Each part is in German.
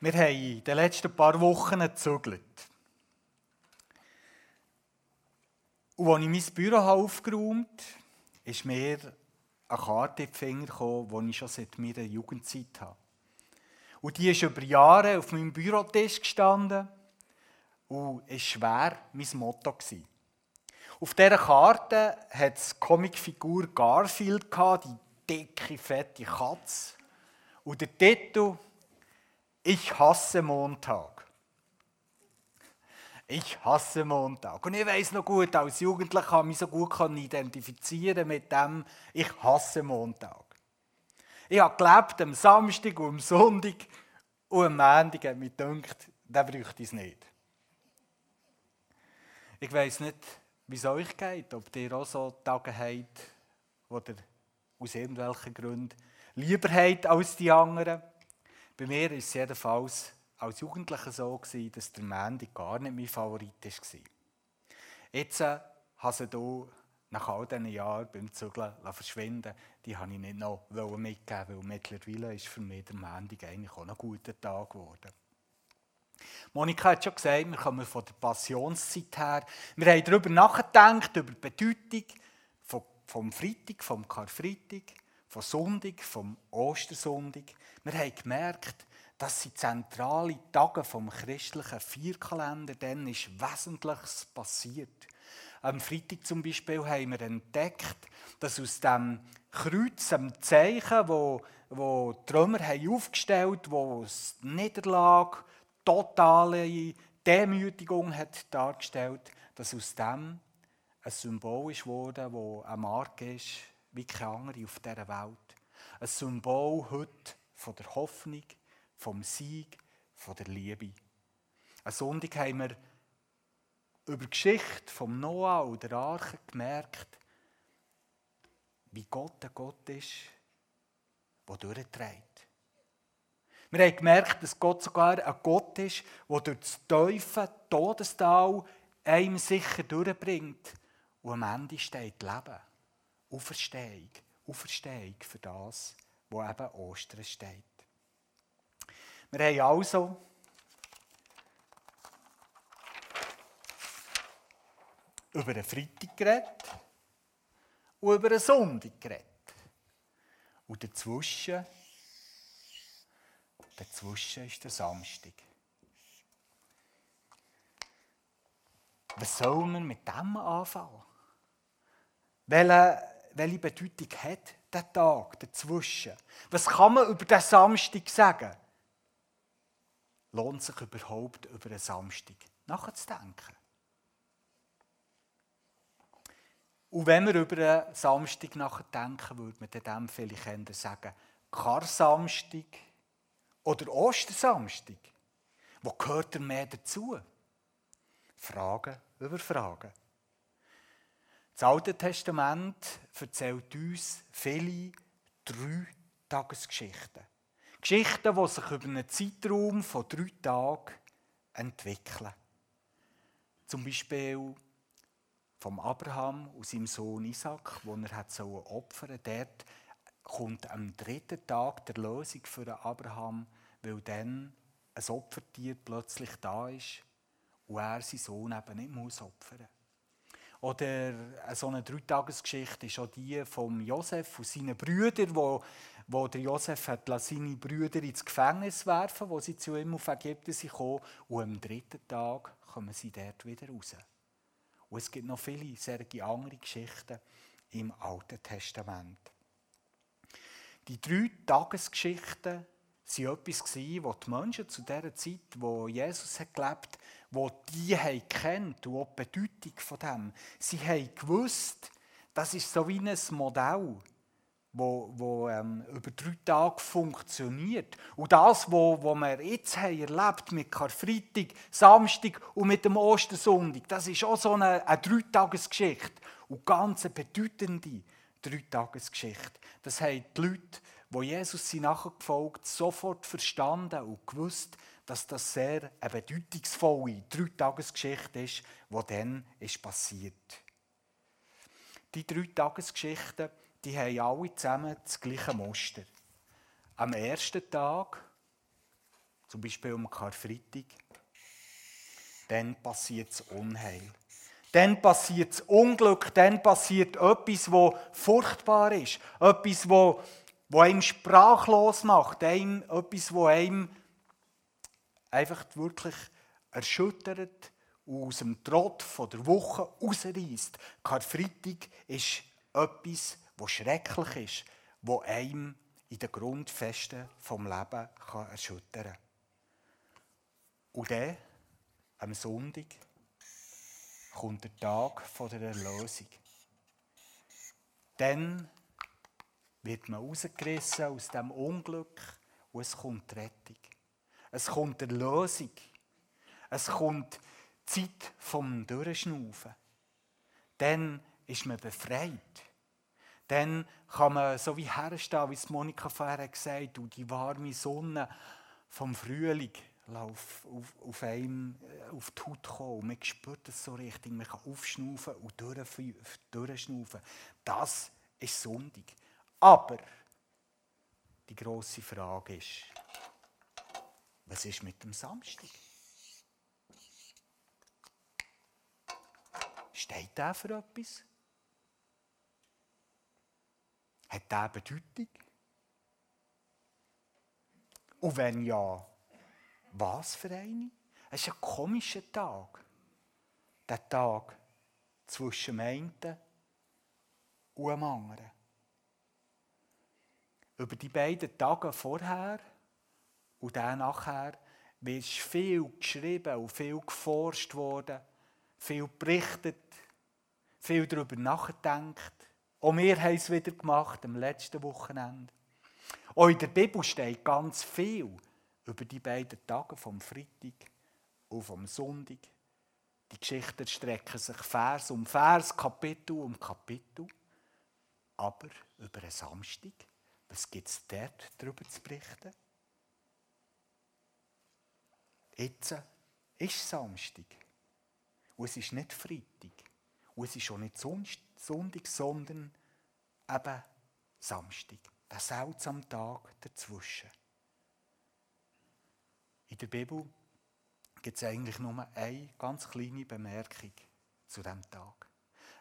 Wir haben in den letzten paar Wochen gezügelt. Und als ich mein Büro aufgeräumt habe, ist mir eine Karte in die Finger gekommen, die ich schon seit meiner Jugendzeit habe. Und die ist über Jahre auf meinem Bürotisch gestanden und war schwer mein Motto. Auf dieser Karte hat es Comicfigur Garfield, die dicke, fette Katze. Und der Titel ich hasse Montag. Ich hasse Montag. Und ich weiß noch gut, als Jugendlicher kann ich mich so gut identifizieren mit dem, ich hasse Montag. Ich habe gelebt am Samstag und am Sonntag und am Montag hat mir gedacht, der bräuchte es nicht. Ich weiß nicht, wie es euch geht, ob ihr auch so Tage habt, wo ihr aus irgendwelchen Gründen lieber habt als die anderen. Bei mir war es jedenfalls als Jugendlicher so, gewesen, dass der Mandy gar nicht mein Favorit war. Jetzt äh, habe ich hier nach all diesen Jahren beim Zügeln verschwinden Die habe ich nicht noch mitgeben, weil mittlerweile ist für mich der Mandy eigentlich auch ein guter Tag geworden. Monika hat schon gesagt, wir kommen von der Passionszeit her. Wir haben darüber nachgedacht, über die Bedeutung vom Freitag, vom Karfreitag vom Sonntag, vom Ostersonntag. Wir haben gemerkt, dass sie zentrale Tage vom christlichen Vierkalender, dann ist Wesentliches passiert. Am Freitag zum Beispiel haben wir entdeckt, dass aus dem Kreuz, dem Zeichen, wo, wo die haben aufgestellt wo es Niederlage, totale Demütigung hat dargestellt, dass aus dem ein Symbol ist wurde, wo eine Marke ist wie keine andere auf dieser Welt. Ein Symbol heute von der Hoffnung, vom Sieg, von der Liebe. Am Sonntag haben wir über die Geschichte vom Noah und der Arche gemerkt, wie Gott ein Gott ist, der durchträgt. Wir haben gemerkt, dass Gott sogar ein Gott ist, der durch das tiefe Todestal einem sicher durchbringt und am Ende steht Leben. Auferstehung. Auferstehung für das, wo eben Ostern steht. Wir haben also über den Freitag geredet und über den Sonntag geredet. Und dazwischen, dazwischen ist der Samstag. Was soll man mit dem anfangen? Welche welche Bedeutung hat der Tag dazwischen? Was kann man über den Samstag sagen? Lohnt sich überhaupt über einen Samstag nachzudenken? Und wenn wir über einen Samstag nachdenken, würde man dem vielleicht sagen, Kar-Samstag oder Ostersamstag. Wo gehört er mehr dazu? Fragen über Fragen. Das Alte Testament erzählt uns viele drei Tagesgeschichten. Geschichten, die sich über einen Zeitraum von drei Tagen entwickeln. Zum Beispiel vom Abraham und seinem Sohn Isaac, wo er hat so opfern Dort kommt am dritten Tag der Lösung für Abraham, weil dann ein Opfertier plötzlich da ist und er seinen Sohn eben nicht opfern muss. Oder so eine Dreitagesgeschichte ist auch die von Josef und seinen Brüdern, wo, wo der Josef hat seine Brüder ins Gefängnis werfen, wo sie zu ihm auf Ägypten sind gekommen, und am dritten Tag kommen sie dort wieder raus. Und es gibt noch viele solche andere Geschichten im Alten Testament. Die drei Tagesgeschichten waren etwas, was die Menschen zu dieser Zeit, wo Jesus gelebt hat, wo die haben kennt und auch die Bedeutung von dem. Sie haben gewusst, das ist so wie ein Modell, wo, wo ähm, über drei Tage funktioniert. Und das, wo, wo wir jetzt haben erlebt mit Karfreitag, Samstag und mit dem Ostersonntag, das ist auch so eine, eine Dreitagesgeschichte und ganz eine bedeutende Dreitagesgeschichte. Das haben die Leute, die Jesus sie nachgefolgt sofort verstanden und gewusst, dass das sehr eine bedeutungsvolle Dreitagesgeschichte ist, die dann ist passiert. Die drei Tagesgeschichten, die haben alle zusammen das gleiche Muster. Am ersten Tag zum Beispiel um Karfreitag, dann passiert das Unheil. Dann passiert das Unglück, dann passiert etwas, wo furchtbar ist. Etwas, wo, wo einem sprachlos macht. Einem, etwas, wo einem einfach wirklich erschüttert und aus dem Trott von der Woche rausreißt. Karfreitag ist etwas, was schrecklich ist, wo einem in den Grundfesten vom Leben kann erschüttern. Und dann, am Sonntag, kommt der Tag der Erlösung. Dann wird man rausgerissen aus dem Unglück und es kommt die Rettung. Es kommt Erlösung. Es kommt die Zeit vom Durchschnaufen. Dann ist man befreit. Dann kann man so wie herstehen, wie es Monika vorher gesagt hat, und die warme Sonne vom Frühling auf, auf, auf, einem, äh, auf die Haut kommen. Man spürt es so richtig. Man kann aufschnaufen und durchschnaufen. Das ist Sonntag. Aber die grosse Frage ist, was ist mit dem Samstag? Steht der für etwas? Hat der Bedeutung? Und wenn ja, was für eine? Es ist ein komischer Tag. Der Tag zwischen dem einen und dem anderen. Über die beiden Tage vorher und dann nachher wird viel geschrieben und viel geforscht worden, viel berichtet, viel darüber nachgedacht. Auch wir haben es wieder gemacht am letzten Wochenende. Auch in der Bibel steht ganz viel über die beiden Tage vom Freitag und vom Sonntag. Die Geschichten strecken sich Vers um Vers, Kapitel um Kapitel. Aber über einen Samstag, was gibt es dort darüber zu berichten? Jetzt ist Samstag. Und es ist nicht Freitag. Und es ist auch nicht Sonntag, sondern eben Samstag. Der seltsame Tag dazwischen. In der Bibel gibt es eigentlich nur eine ganz kleine Bemerkung zu diesem Tag.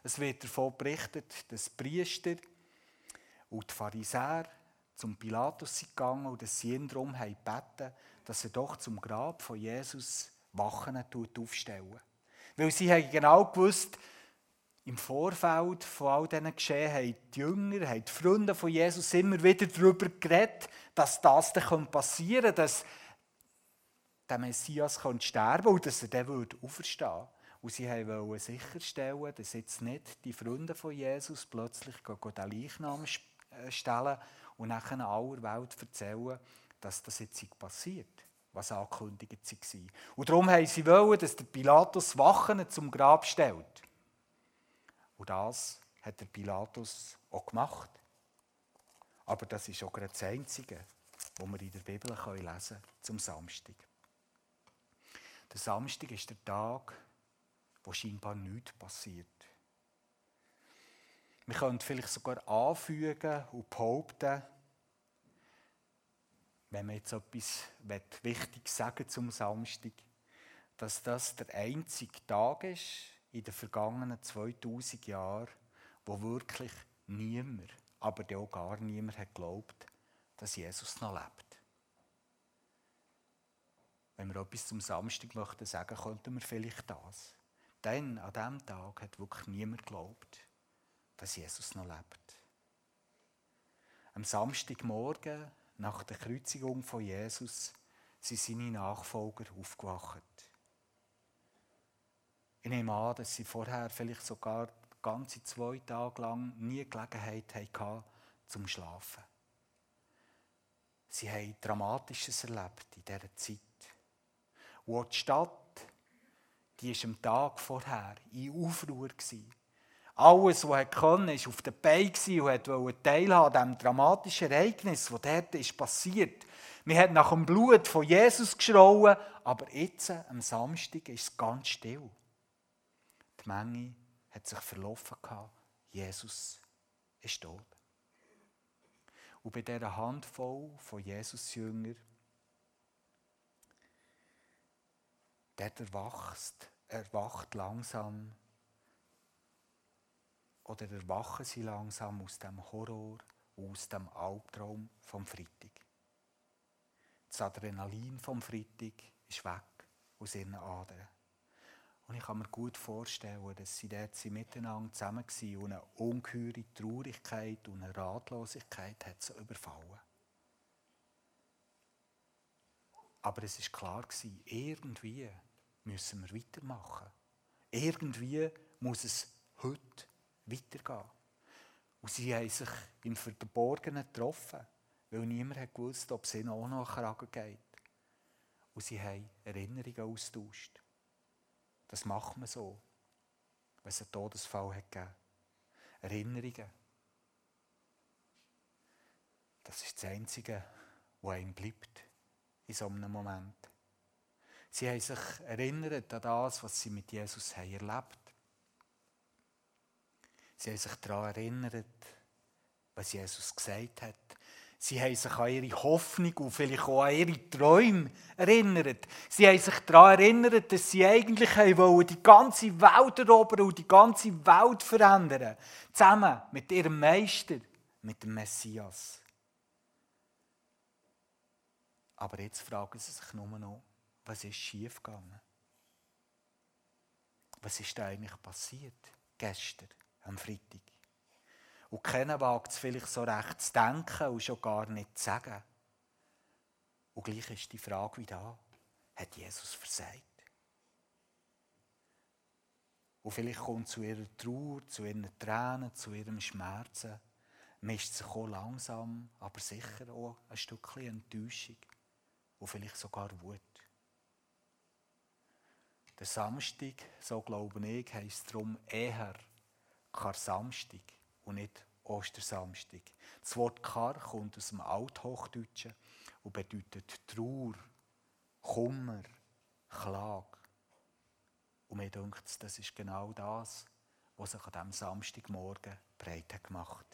Es wird davon berichtet, dass Priester und die Pharisäer zum Pilatus sind gegangen und dass sie ihn darum haben gebeten, dass er doch zum Grab von Jesus Wachen aufstellen Weil sie haben genau gewusst, im Vorfeld von all diesen Geschehen haben die Jünger, haben die Freunde von Jesus immer wieder darüber geredet, dass das dann passieren könnte, dass der Messias könnte sterben und dass er dann auferstehen würde. Und sie wollten sicherstellen, dass jetzt nicht die Freunde von Jesus plötzlich den Leichnam äh, stellen und nachher aller Welt erzählen, dass das jetzt passiert, was angekündigt war. Und darum wollten sie, wollen, dass der Pilatus Wachen zum Grab stellt. Und das hat der Pilatus auch gemacht. Aber das ist auch gerade das Einzige, was wir in der Bibel lesen können zum Samstag. Der Samstag ist der Tag, wo scheinbar nichts passiert. Wir können vielleicht sogar anfügen und behaupten, wenn man jetzt etwas wichtig sagen zum Samstag, dass das der einzige Tag ist in den vergangenen 2000 Jahren, wo wirklich niemand, aber auch gar niemand hat geglaubt, dass Jesus noch lebt. Wenn wir etwas zum Samstag möchten sagen, könnten wir vielleicht das. Denn an diesem Tag hat wirklich niemand geglaubt, dass Jesus noch lebt. Am Samstagmorgen, nach der Kreuzigung von Jesus, sind seine Nachfolger aufgewacht. Ich nehme an, dass sie vorher vielleicht sogar ganze zwei Tage lang nie Gelegenheit hatten, zum Schlafen. Sie haben Dramatisches erlebt in dieser Zeit. Und die Stadt, die war am Tag vorher in Aufruhr. Alles, was er konnte, war auf der Beine und wollte teilhaben an diesem dramatischen Ereignis, das dort ist passiert. Wir haben nach dem Blut von Jesus geschrauen, aber jetzt, am Samstag, ist es ganz still. Die Menge hat sich verlaufen. Jesus ist tot. Und bei dieser Handvoll von Jesus-Jüngern dort erwacht langsam oder erwachen sie langsam aus dem Horror, aus dem Albtraum vom Freitag. Das Adrenalin vom Freitag ist weg aus ihren Adern. Und ich kann mir gut vorstellen, dass sie dort miteinander zusammen waren und eine ungeheure Traurigkeit und eine Ratlosigkeit hat sie überfallen. Aber es ist klar irgendwie müssen wir weitermachen. Irgendwie muss es heute weitergehen. Und sie haben sich im Verborgenen getroffen, weil niemand hat ob es ihnen auch Kragen geht. Und sie haben Erinnerungen austauscht. Das macht man so, wenn es einen Todesfall hat gegeben Erinnerungen. Das ist das Einzige, was einem bleibt in so einem Moment. Sie haben sich erinnert an das, was sie mit Jesus haben erlebt Sie haben sich daran erinnert, was Jesus gesagt hat. Sie haben sich an ihre Hoffnung und vielleicht auch an ihre Träume erinnert. Sie haben sich daran erinnert, dass sie eigentlich die ganze Welt erobern und die ganze Welt verändern. Zusammen mit ihrem Meister, mit dem Messias. Aber jetzt fragen sie sich nur noch, was ist schiefgegangen? Was ist da eigentlich passiert gestern? Am Freitag. Und keiner wagt es vielleicht so recht zu denken und schon gar nicht zu sagen. Und gleich ist die Frage wie da, hat Jesus versagt? Und vielleicht kommt zu ihrer Trauer, zu ihren Tränen, zu ihrem Schmerzen, mischt sich auch langsam, aber sicher auch ein Stückchen Enttäuschung und vielleicht sogar Wut. Der Samstag, so glaube ich, heisst darum eher Kar-Samstag und nicht Ostersamstag. Das Wort Kar kommt aus dem Althochdeutschen und bedeutet Trauer, Kummer, Klage. Und mir denkt, das ist genau das, was sich an diesem Samstagmorgen breit hat gemacht.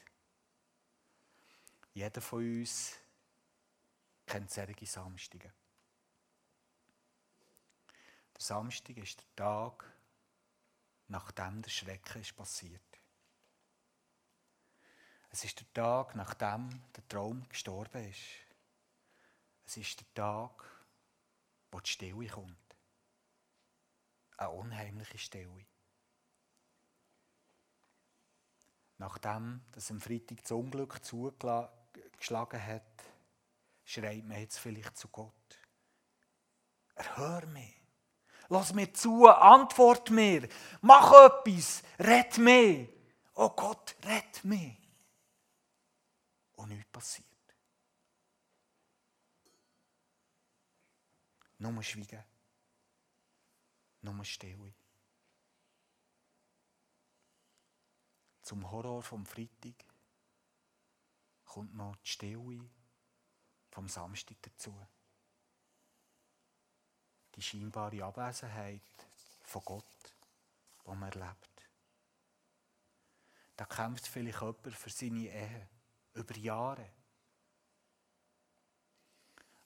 Jeder von uns kennt solche Samstage. Der Samstag ist der Tag, nachdem der Schrecken ist passiert. Es ist der Tag, nachdem der Traum gestorben ist. Es ist der Tag, wo die Stille kommt. Eine unheimliche Stille. Nachdem das am Freitag das Unglück zugeschlagen hat, schreit man jetzt vielleicht zu Gott. Erhör mich. Lass mir zu, antwort mir. Mach etwas, red mich. Oh Gott, red mich und nichts passiert. Nur Schweigen. Nur Stille. Zum Horror vom Freitag kommt noch die Stille vom Samstag dazu. Die scheinbare Abwesenheit von Gott, die man erlebt. Da kämpft vielleicht jemand für seine Ehe über Jahre.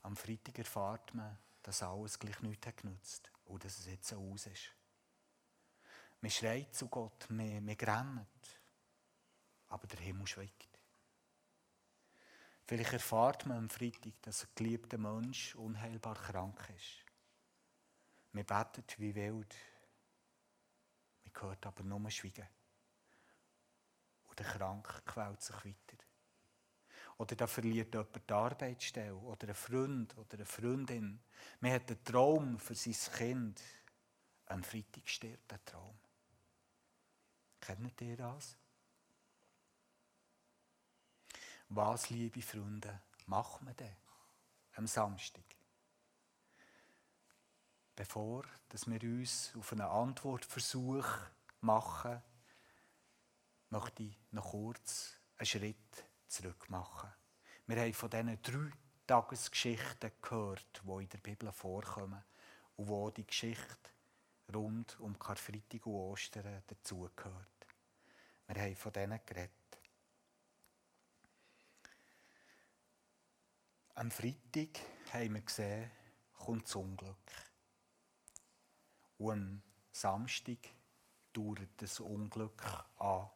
Am Freitag erfahrt man, dass alles gleich nichts hat genutzt und dass es jetzt so aus ist. Man schreit zu Gott, man, man grennt, aber der Himmel schweigt. Vielleicht erfahrt man am Freitag, dass ein geliebter Mensch unheilbar krank ist. Man betet wie wild, man hört aber nur Schweigen. Und der Krank quält sich weiter. Oder da verliert jemand die Arbeitsstelle. Oder ein Freund oder eine Freundin. Man hat einen Traum für sein Kind. Am Freitag stirbt der Traum. Kennt ihr das? Was, liebe Freunde, machen wir denn am Samstag? Bevor dass wir uns auf einen Antwortversuch machen, möchte ich noch kurz einen Schritt zurück machen. Wir haben von diesen drei Tagesgeschichten gehört, die in der Bibel vorkommen und wo die Geschichte rund um Karfreitag und Ostern dazugehört. Wir haben von denen geredet. Am Freitag haben wir gesehen, kommt das Unglück. Und am Samstag dauert das Unglück an.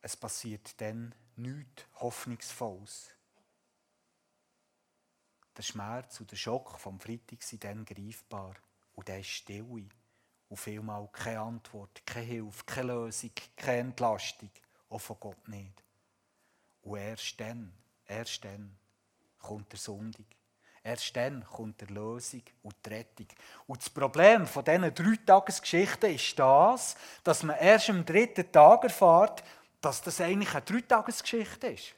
Es passiert dann nichts Hoffnungsvolles. Der Schmerz und der Schock vom Freitag sind dann greifbar. Und der ist Stille. Und vielmal keine Antwort, keine Hilfe, keine Lösung, keine Entlastung. Auch von Gott nicht. Und erst dann, erst dann kommt der Sonntag. Erst dann kommt die Lösung und die Rettung. Und das Problem von diesen drei Tagesgeschichten ist das, dass man erst am dritten Tag erfährt, dass das eigentlich eine Dreitagesgeschichte ist.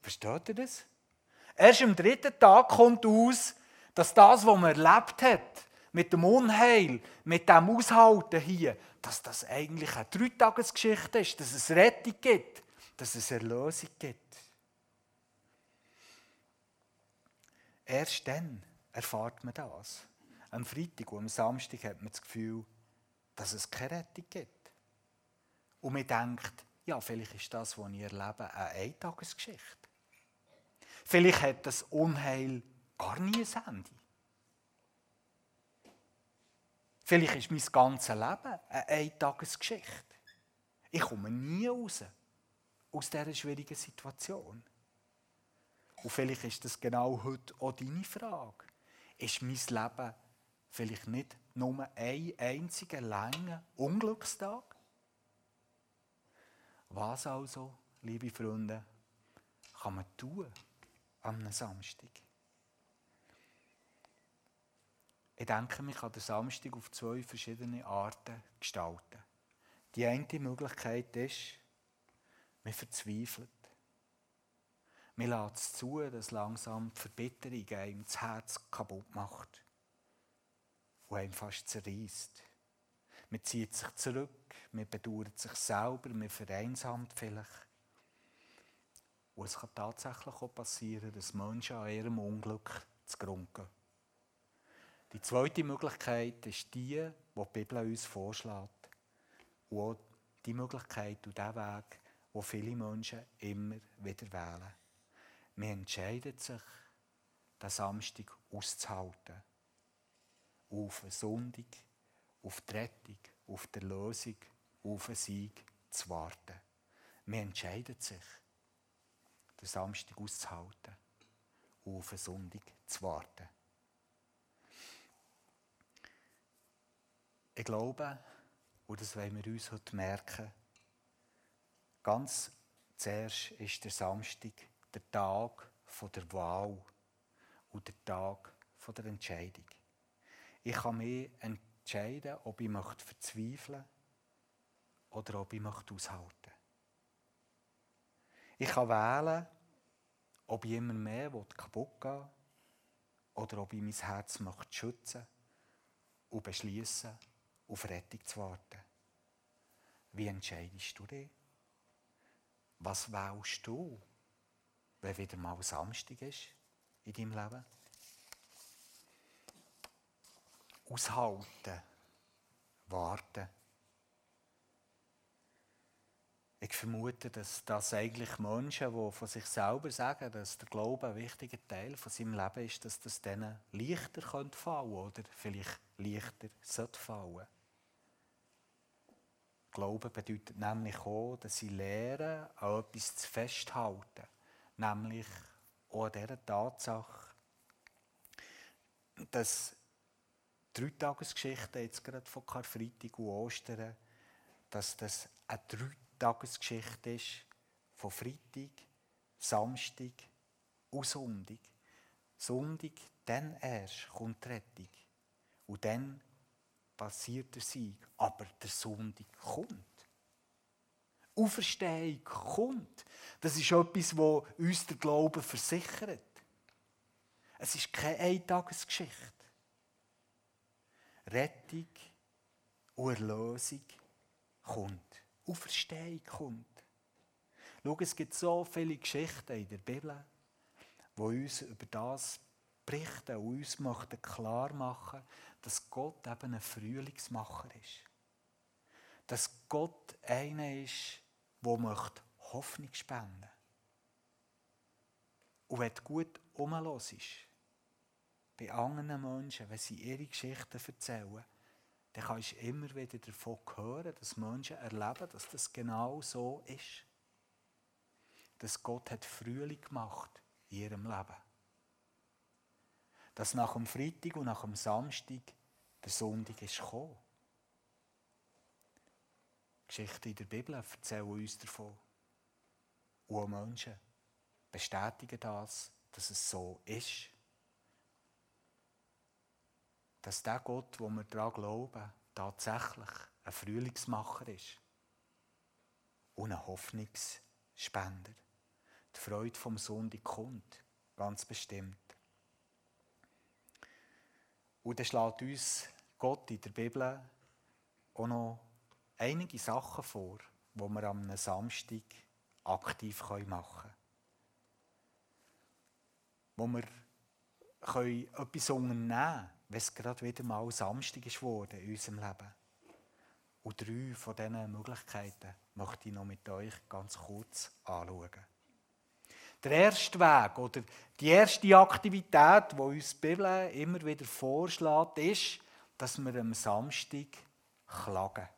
Versteht ihr das? Erst am dritten Tag kommt aus, dass das, was man erlebt hat, mit dem Unheil, mit dem Aushalten hier, dass das eigentlich eine Dreitagesgeschichte ist, dass es Rettung gibt, dass es Erlösung gibt. Erst dann erfahrt man das. Am Freitag und am Samstag hat man das Gefühl, dass es keine Rettung gibt. Und man denkt, ja, vielleicht ist das, was ich erlebe, eine Eintagesgeschichte. Vielleicht hat das Unheil gar nie ein Ende. Vielleicht ist mein ganzes Leben eine Eintagesgeschichte. Ich komme nie raus aus dieser schwierigen Situation. Und vielleicht ist das genau heute auch deine Frage. Ist mein Leben vielleicht nicht nur ein einziger langer Unglückstag? Was also, liebe Freunde, kann man tun am Samstag? Ich denke, man kann den Samstag auf zwei verschiedene Arten gestalten. Die eine Möglichkeit ist, man verzweifelt. Man lässt es zu, dass langsam die Verbitterung einem das Herz kaputt macht und einem fast zerreißt. Man zieht sich zurück, man bedauert sich selber, man vereinsamt vielleicht. Und es kann tatsächlich auch passieren, dass Menschen an ihrem Unglück zugrunde gehen. Die zweite Möglichkeit ist die, die die Bibel uns vorschlägt. Und auch die Möglichkeit und der Weg, wo viele Menschen immer wieder wählen. Man entscheidet sich, den Samstag auszuhalten. Auf einen Sonntag, auf die Rettung, auf die Lösung, auf einen Sieg zu warten. Man entscheidet sich, den Samstag auszuhalten, auf einen Sonntag zu warten. Ich glaube, und das wollen wir uns heute merken, ganz zuerst ist der Samstag der Tag der Wahl und der Tag der Entscheidung. Ich kann mich entscheiden, ob ich möchte verzweifeln oder ob ich möchte aushalten Ich kann wählen, ob ich immer mehr kaputt gehen oder ob ich mein Herz möchte schützen und beschließen auf Rettung zu warten. Wie entscheidest du dich? Was wählst du, wenn wieder mal Samstag ist in deinem Leben? Aushalten, warten. Ich vermute, dass das eigentlich Menschen, die von sich selber sagen, dass der Glaube ein wichtiger Teil von seinem Leben ist, dass das denen leichter fallen könnte oder vielleicht leichter sollte fallen. Glauben bedeutet nämlich auch, dass sie lernen, an etwas zu festhalten. Nämlich auch an dieser Tatsache, dass die Dreitagesgeschichte jetzt gerade von Karfreitag und Ostern, dass das eine Dreitagesgeschichte ist von Freitag, Samstag und Sonntag. Sonntag, dann erst kommt die Rettung. Und dann passiert der Sieg, aber der Sonntag kommt. Auferstehung kommt. Das ist etwas, was uns der Glaube versichert. Es ist keine Eintagesgeschichte. Rettung und Erlösung kommt. Auferstehung kommt. Schau, es gibt so viele Geschichten in der Bibel, die uns über das berichten und uns klar machen, dass Gott eben ein Frühlingsmacher ist. Dass Gott einer ist, der Hoffnung spenden möchte. Und wenn du gut umhörst, bei anderen Menschen, wenn sie ihre Geschichten erzählen, dann kannst du immer wieder davon hören, dass Menschen erleben, dass das genau so ist. Dass Gott hat Frühling gemacht in ihrem Leben. Dass nach dem Freitag und nach dem Samstag der Sonntag ist gekommen. Geschichten in der Bibel erzählen uns davon. Und auch Menschen bestätigen das, dass es so ist. Dass der Gott, wo wir daran glauben, tatsächlich ein Frühlingsmacher ist. Und ein Hoffnungsspender. Die Freude vom Sonntag kommt, ganz bestimmt. Und dann schlägt uns Gott in der Bibel auch noch einige Sachen vor, die wir am Samstag aktiv machen können. Wo wir etwas unternehmen wenn es gerade wieder mal Samstag ist worden in unserem Leben. Und drei von diesen Möglichkeiten möchte ich noch mit euch ganz kurz anschauen. Der erste Weg oder die erste Aktivität, die uns die Bibel immer wieder vorschlägt, ist, dass wir am Samstag klagen.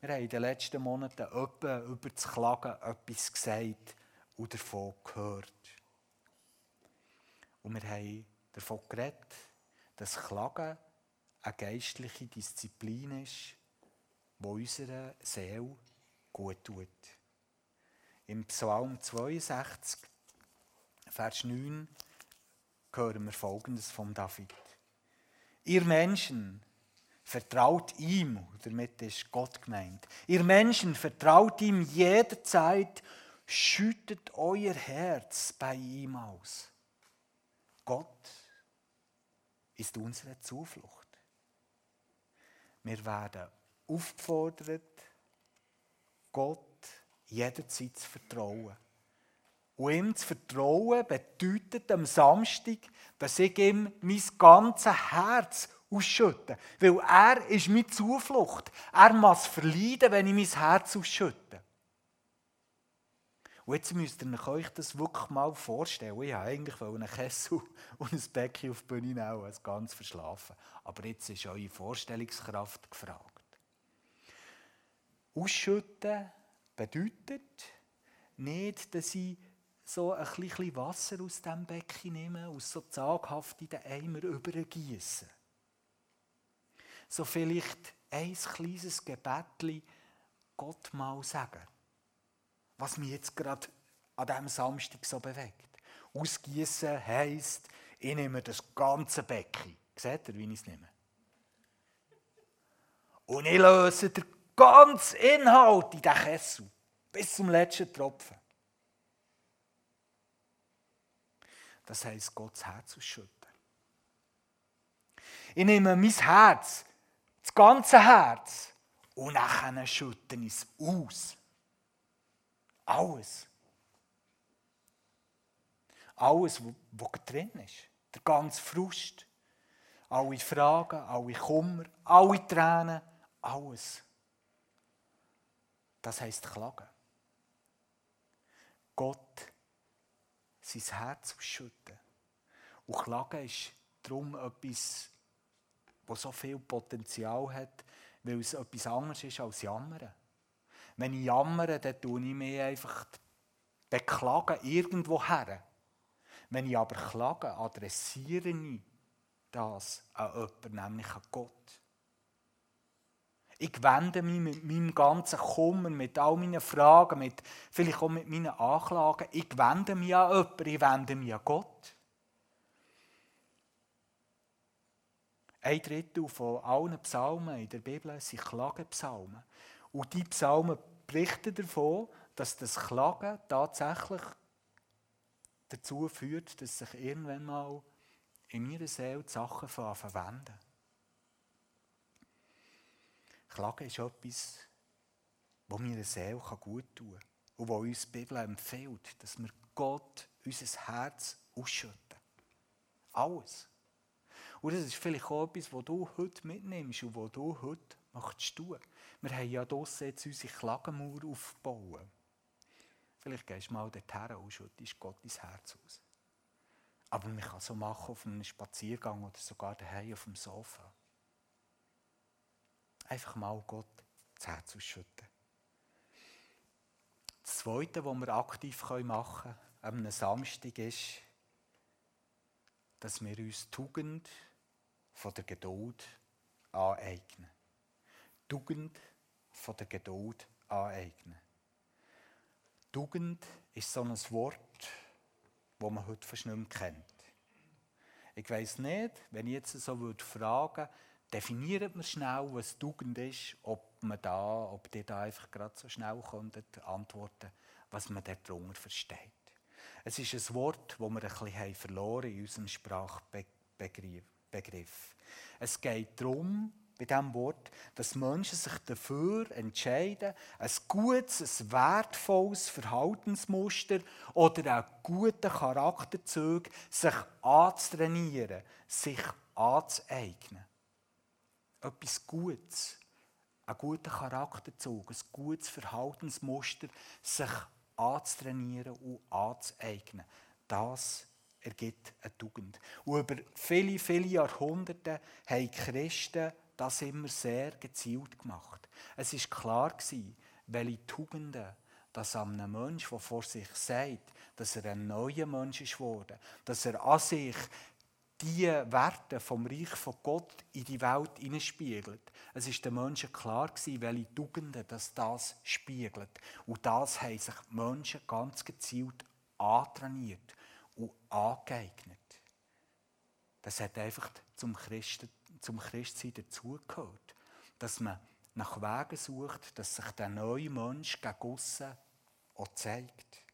Wir haben in den letzten Monaten öppe über das Klagen etwas gesagt und davon gehört. Und wir haben davon geredet, dass Klagen eine geistliche Disziplin ist, die unserer Seele gut tut. Im Psalm 62, Vers 9, hören wir Folgendes von David. Ihr Menschen, vertraut ihm, damit ist Gott gemeint. Ihr Menschen, vertraut ihm jederzeit, schüttet euer Herz bei ihm aus. Gott ist unsere Zuflucht. Wir werden aufgefordert, Gott jederzeit zu vertrauen. Und ihm zu vertrauen bedeutet am Samstag, dass ich ihm mein ganzes Herz ausschütte. Weil er ist meine Zuflucht. Er muss verleiden, wenn ich mein Herz ausschütte. Und jetzt müsst ihr euch das wirklich mal vorstellen. Ich wollte eigentlich einen Kessel und ein Becken auf die Bühne nehmen und ganz verschlafen. Aber jetzt ist eure Vorstellungskraft gefragt. Ausschütten bedeutet nicht, dass ich so ein bisschen Wasser aus dem Becken nehme, aus so zaghaft in den Eimer übergieße. So vielleicht ein kleines Gebetli Gott mal sagen, was mich jetzt gerade an diesem Samstag so bewegt. Ausgießen heisst, ich nehme das ganze Becken. Seht ihr, wie ich es nehme? Und ich löse den ganzen Inhalt in den Kessel. Bis zum letzten Tropfen. Das heisst, Gottes Herz ausschütten. Ich nehme mein Herz, das ganze Herz, und nachher schütte ich es aus. Alles. Alles, was drin ist. Der ganze Frust. Alle Fragen, alle Kummer, alle Tränen, alles. Das heisst Klagen. Gott sein Herz ausschütten. Und Klagen ist darum etwas, das so viel Potenzial hat, weil es etwas anderes ist als Jammern. Wenn ich jammere, dann tue ich mich einfach beklagen irgendwo her. Wenn ich aber klage, adressiere ich das an jemanden, nämlich an Gott. Ich wende mich mit meinem ganzen Kummer, mit all meinen Fragen, mit, vielleicht auch mit meinen Anklagen, ich wende mich an jemanden, ich wende mich an Gott. Ein Drittel von allen Psalmen in der Bibel sind Klagenpsalmen. Und die Psalmen berichten davon, dass das Klagen tatsächlich dazu führt, dass sich irgendwann mal in meiner Seele die Sachen verwenden. Klagen ist etwas, was mir eine Seele gut tun kann und was uns die Bibel empfiehlt, dass wir Gott unser Herz ausschütten. Alles. Und das ist vielleicht auch etwas, was du heute mitnimmst und was du heute möchtest tun. Wir haben ja draussen jetzt unsere Klagenmauer aufgebaut. Vielleicht gehst du mal dorthin und schüttest Gott ins Herz aus. Aber man kann so machen auf einem Spaziergang oder sogar daheim auf dem Sofa. Einfach mal Gott das Herz ausschütten. Das Zweite, was wir aktiv machen können, an einem Samstag, ist, dass wir uns Tugend von der Geduld aneignen. Tugend von der Geduld aneignen. Tugend ist so ein Wort, das man heute fast nicht mehr kennt. Ich weiss nicht, wenn ich jetzt so würde fragen definiert man schnell, was Tugend ist, ob man da, ob ihr da einfach gerade so schnell könntet antworten, was man darunter versteht. Es ist ein Wort, das wir ein bisschen verloren in unserem Sprachbegriff. Es geht darum, bei diesem Wort, dass Menschen sich dafür entscheiden, ein gutes, ein wertvolles Verhaltensmuster oder einen guten Charakterzug sich anzutrainieren, sich anzueignen. Etwas Gutes, ein guter Charakterzug, ein gutes Verhaltensmuster, sich anzutrainieren und anzueignen. Das ergibt eine Tugend. Und über viele, viele Jahrhunderte haben Christen das immer sehr gezielt gemacht. Es ist klar welche Tugenden dass einem Menschen, der vor sich sagt, dass er ein neuer Mensch ist worden, dass er an sich die Werte vom Reich von Gott in die Welt hineinspiegelt. Es ist den Menschen klar gewesen, welche Tugenden dass das spiegelt. Und das haben sich Menschen ganz gezielt antrainiert und angeeignet. Das hat einfach zum, Christen, zum Christsein dazugehört. Dass man nach Wegen sucht, dass sich der neue Mensch gegen auch zeigt.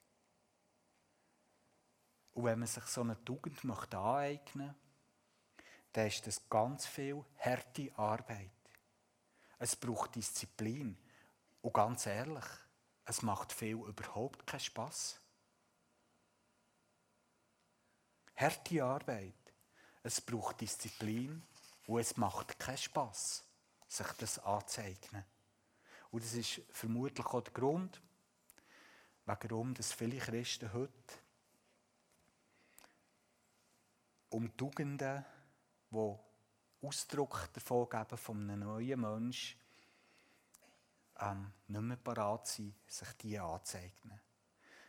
Und wenn man sich so eine Tugend möchte aneignen dann ist das ganz viel harte Arbeit. Es braucht Disziplin. Und ganz ehrlich, es macht viel überhaupt keinen Spass. Harte Arbeit. Es braucht Disziplin und es macht keinen Spass, sich das anzueignen. Und das ist vermutlich auch der Grund, warum dass viele Christen heute um Tugenden, die Ausdruck davon geben von einem neuen Menschen, ähm, nicht mehr parat sind, sich die anzueignen.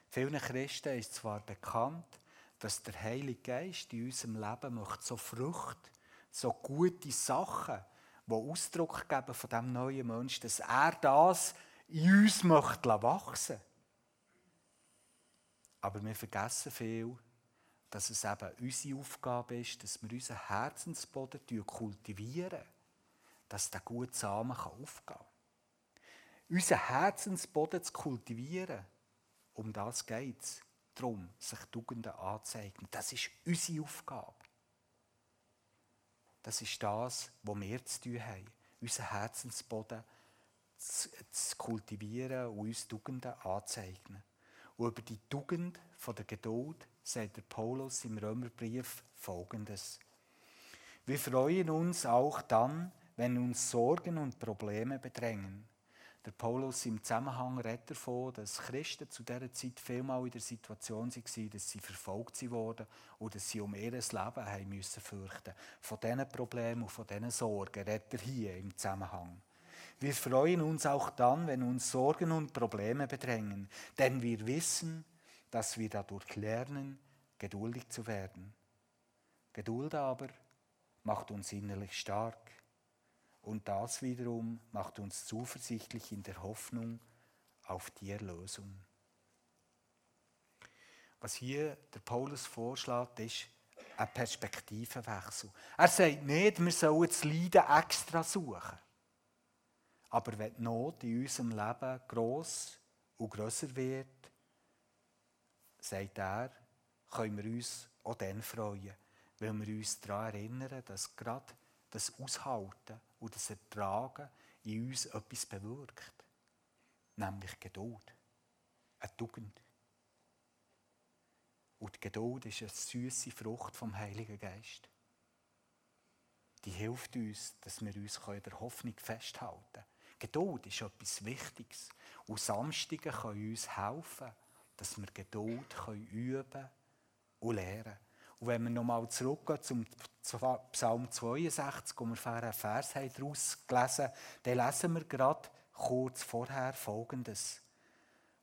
Vielen Christen ist zwar bekannt, dass der Heilige Geist in unserem Leben möchte so Frucht, so gute Sachen, die Ausdruck geben von dem neuen Menschen, dass er das in uns möchte wachsen Aber wir vergessen viel, dass es eben unsere Aufgabe ist, dass wir unseren Herzensboden kultivieren, dass der gute Samen aufgehen kann. Unseren Herzensboden zu kultivieren, um das geht es darum, sich Tugenden anzueignen. Das ist unsere Aufgabe. Das ist das, was wir zu tun haben. Unseren Herzensboden zu, zu kultivieren und uns Tugenden anzueignen. Und über die Tugend der Geduld sagt der Paulus im Römerbrief folgendes. Wir freuen uns auch dann, wenn uns Sorgen und Probleme bedrängen der Paulus im Zusammenhang redet davon, dass Christen zu dieser Zeit vielmal in der Situation waren, dass sie verfolgt wurden und dass sie um ihr Leben haben müssen fürchten. Von diesen Problemen und von diesen Sorgen redet er hier im Zusammenhang. Wir freuen uns auch dann, wenn uns Sorgen und Probleme bedrängen, denn wir wissen, dass wir dadurch lernen, geduldig zu werden. Geduld aber macht uns innerlich stark. Und das wiederum macht uns zuversichtlich in der Hoffnung auf die Erlösung. Was hier der Paulus vorschlägt, ist ein Perspektivenwechsel. Er sagt nicht, wir sollen das Leiden extra suchen. Aber wenn die Not in unserem Leben gross und grösser wird, sagt er, können wir uns auch dann freuen, weil wir uns daran erinnern, dass gerade das Aushalten und das Ertragen in uns etwas bewirkt. Nämlich Geduld. Eine Tugend. Und die Geduld ist eine süße Frucht vom Heiligen Geist. Die hilft uns, dass wir uns in der Hoffnung festhalten können. Geduld ist etwas Wichtiges. Und Samstage können uns helfen, dass wir Geduld können üben und lernen. Und wenn wir nochmal zurückgehen zum Psalm 62, wo wir vorher einen Vers daraus gelesen haben, dann lesen wir gerade kurz vorher Folgendes,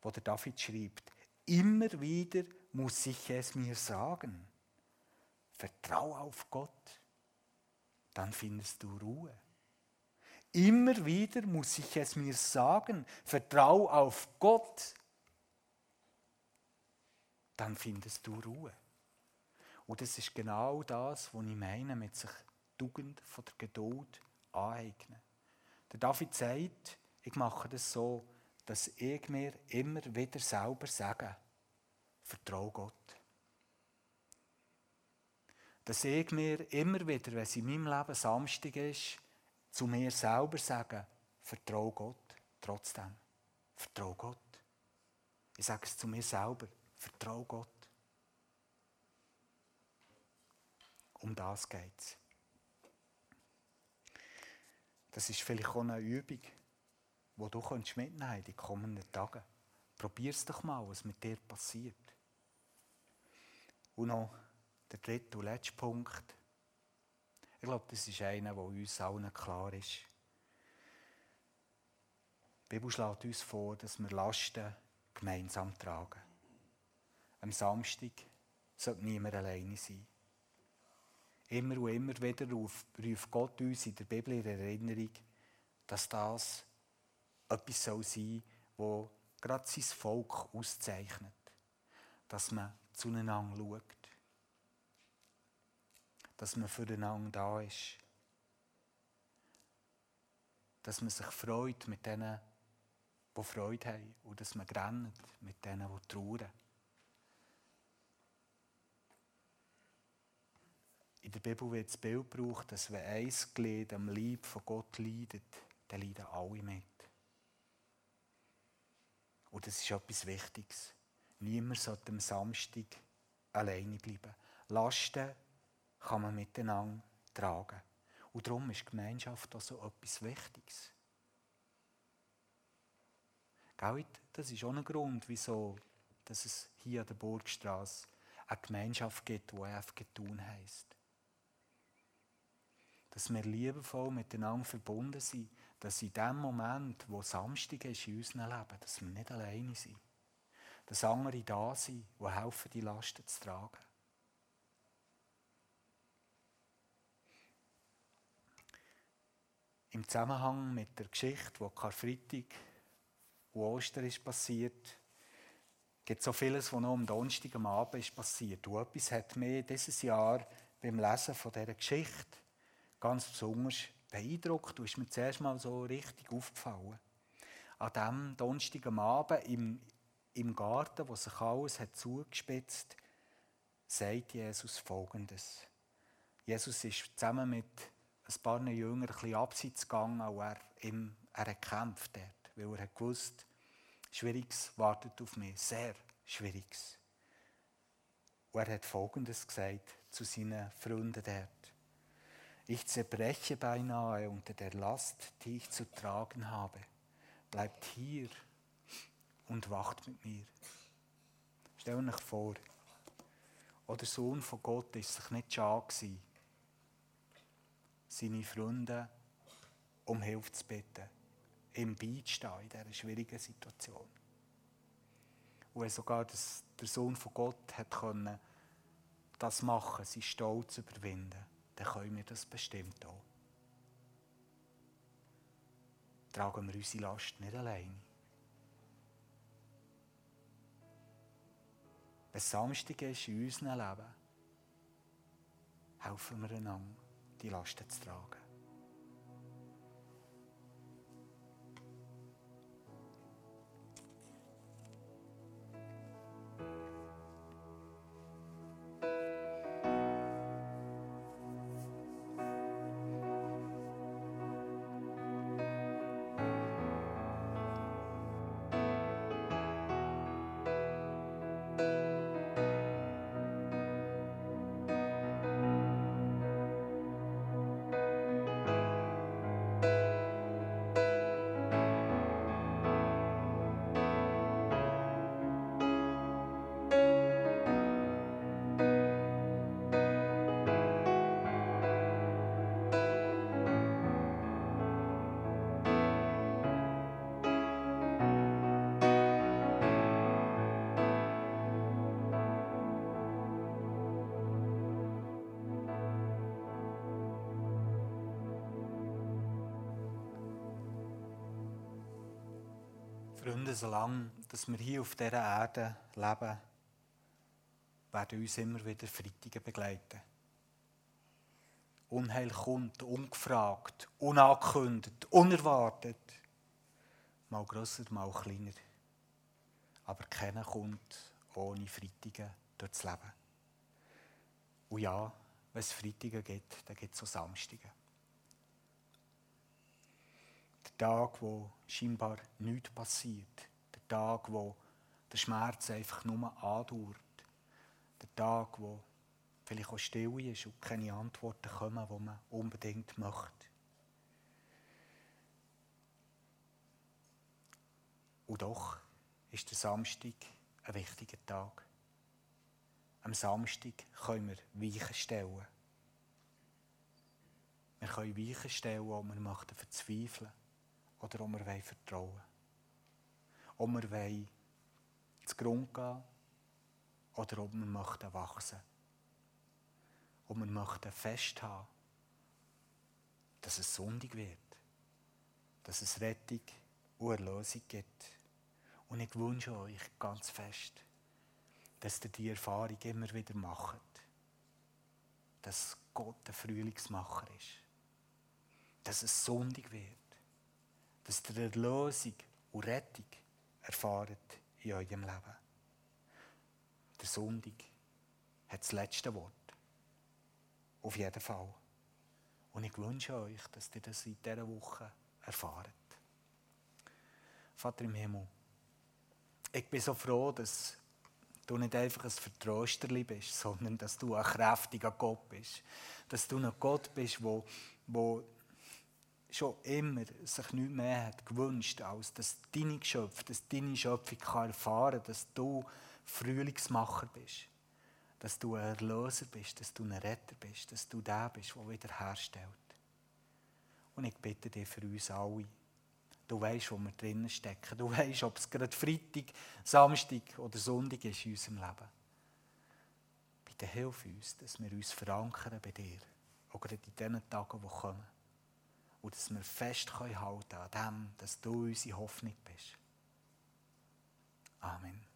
wo der David schreibt. Immer wieder muss ich es mir sagen. Vertrau auf Gott, dann findest du Ruhe. Immer wieder muss ich es mir sagen, vertrau auf Gott, dann findest du Ruhe. Und das ist genau das, was ich meine mit sich Tugend von der Geduld aneignen. Der David sagt, ich mache das so, dass ich mir immer wieder selber sage, vertraue Gott. Dass ich mir immer wieder, wenn es in meinem Leben Samstag ist, zu mir selber sage, vertraue Gott trotzdem. Vertraue Gott. Ich sage es zu mir selber, vertraue Gott. Um das geht es. Das ist vielleicht auch eine Übung, die du mitnehmen kannst in den kommenden Tagen. Probier es doch mal, was mit dir passiert. Und noch der dritte und letzte Punkt. Ich glaube, das ist einer, der uns allen klar ist. Die Bibel schlägt uns vor, dass wir Lasten gemeinsam tragen. Am Samstag sollte niemand alleine sein. Immer und immer wieder ruft Gott uns in der Bibel in Erinnerung, dass das etwas soll sein soll, das gerade sein Volk auszeichnet. Dass man zueinander schaut dass man füreinander da ist. Dass man sich freut mit denen, die Freude haben. Und dass man grennt mit denen, die trauern. In der Bibel wird das Bild gebraucht, dass wenn ein Glied am Leib von Gott leidet, dann leiden alle mit. Und das ist etwas Wichtiges. Niemand sollte am Samstag alleine bleiben. Lasten kann man miteinander tragen. Und darum ist Gemeinschaft auch so etwas Wichtiges. Das ist auch ein Grund, wieso dass es hier an der Burgstraße eine Gemeinschaft gibt, die FG tun heisst. Dass wir liebevoll miteinander verbunden sind, dass in dem Moment, wo Samstag ist in unserem Leben, dass wir nicht alleine sind. Dass andere da sind, die helfen, die Lasten zu tragen. im Zusammenhang mit der Geschichte, wo Karfreitag und Ostern ist passiert, gibt es so vieles, was noch am Donnerstag am Abend ist passiert. Und etwas hat mich dieses Jahr beim Lesen von dieser Geschichte ganz besonders beeindruckt und ist mir zuerst mal so richtig aufgefallen. An diesem Donnerstag am Abend im, im Garten, wo sich alles hat zugespitzt, sagt Jesus Folgendes. Jesus ist zusammen mit ein paar Jünger ein abseits gegangen, und er, ihm, er hat gekämpft dort, weil er hat gewusst, Schwieriges wartet auf mich, sehr Schwieriges. Und er hat Folgendes gesagt zu seinen Freunden dort. Ich zerbreche beinahe unter der Last, die ich zu tragen habe. Bleibt hier und wacht mit mir. Stell euch vor, oder Sohn von Gott ist sich nicht schade seine Freunde um Hilfe zu bitten, ihm beizustehen in dieser schwierigen Situation. Und sogar der Sohn von Gott hat das machen, seinen Stolz überwinden, dann können wir das bestimmt auch. Tragen wir unsere Last nicht alleine. Wenn Samstag ist in unserem Leben, helfen wir einander die Lasten zu tragen. Freunde, solange dass wir hier auf dieser Erde leben, werden uns immer wieder Freitige begleiten. Unheil kommt, ungefragt, unangekündigt, unerwartet. Mal grösser, mal kleiner. Aber keiner kommt ohne Freitige durchs Leben. Und ja, wenn es Freitage gibt, dann gibt es auch Samstage. Der Tag, wo scheinbar nichts passiert. Der Tag, wo der Schmerz einfach nur andauert. Der Tag, wo vielleicht auch still ist und keine Antworten kommen, die man unbedingt möchte. Und doch ist der Samstag ein wichtiger Tag. Am Samstag können wir Weichen stellen. Wir können Weichen stellen, wo wir möchten verzweifeln oder wo wir vertrauen Ob wir wollen zu Grund gehen oder ob wir möchten wachsen. Ob wir möchten festhalten, dass es sondig wird. Dass es Rettung und Erlösung gibt. Und ich wünsche euch ganz fest, dass ihr die Erfahrung immer wieder macht. Dass Gott der Frühlingsmacher ist. Dass es sondig wird. Dass ihr Erlösung und Rettung erfahrt in eurem Leben. Der Sonntag hat das letzte Wort. Auf jeden Fall. Und ich wünsche euch, dass ihr das in dieser Woche erfahrt. Vater im Himmel, ich bin so froh, dass du nicht einfach ein Vertrösterli bist, sondern dass du ein kräftiger Gott bist. Dass du ein Gott bist, wo schon immer sich nichts mehr hat gewünscht, als dass deine Geschöpfe, dass deine Schöpfung erfahren kann, dass du Frühlingsmacher bist. Dass du ein Erlöser bist, dass du ein Retter bist, dass du der bist, der wiederherstellt. Und ich bitte dich für uns alle, du weißt, wo wir drinnen stecken. Du weißt, ob es gerade Freitag, Samstag oder Sonntag ist in unserem Leben. Bitte hilf uns, dass wir uns verankern bei dir. Auch gerade in diesen Tagen, die kommen. Und dass wir festhalten können an dem, dass du unsere Hoffnung bist. Amen.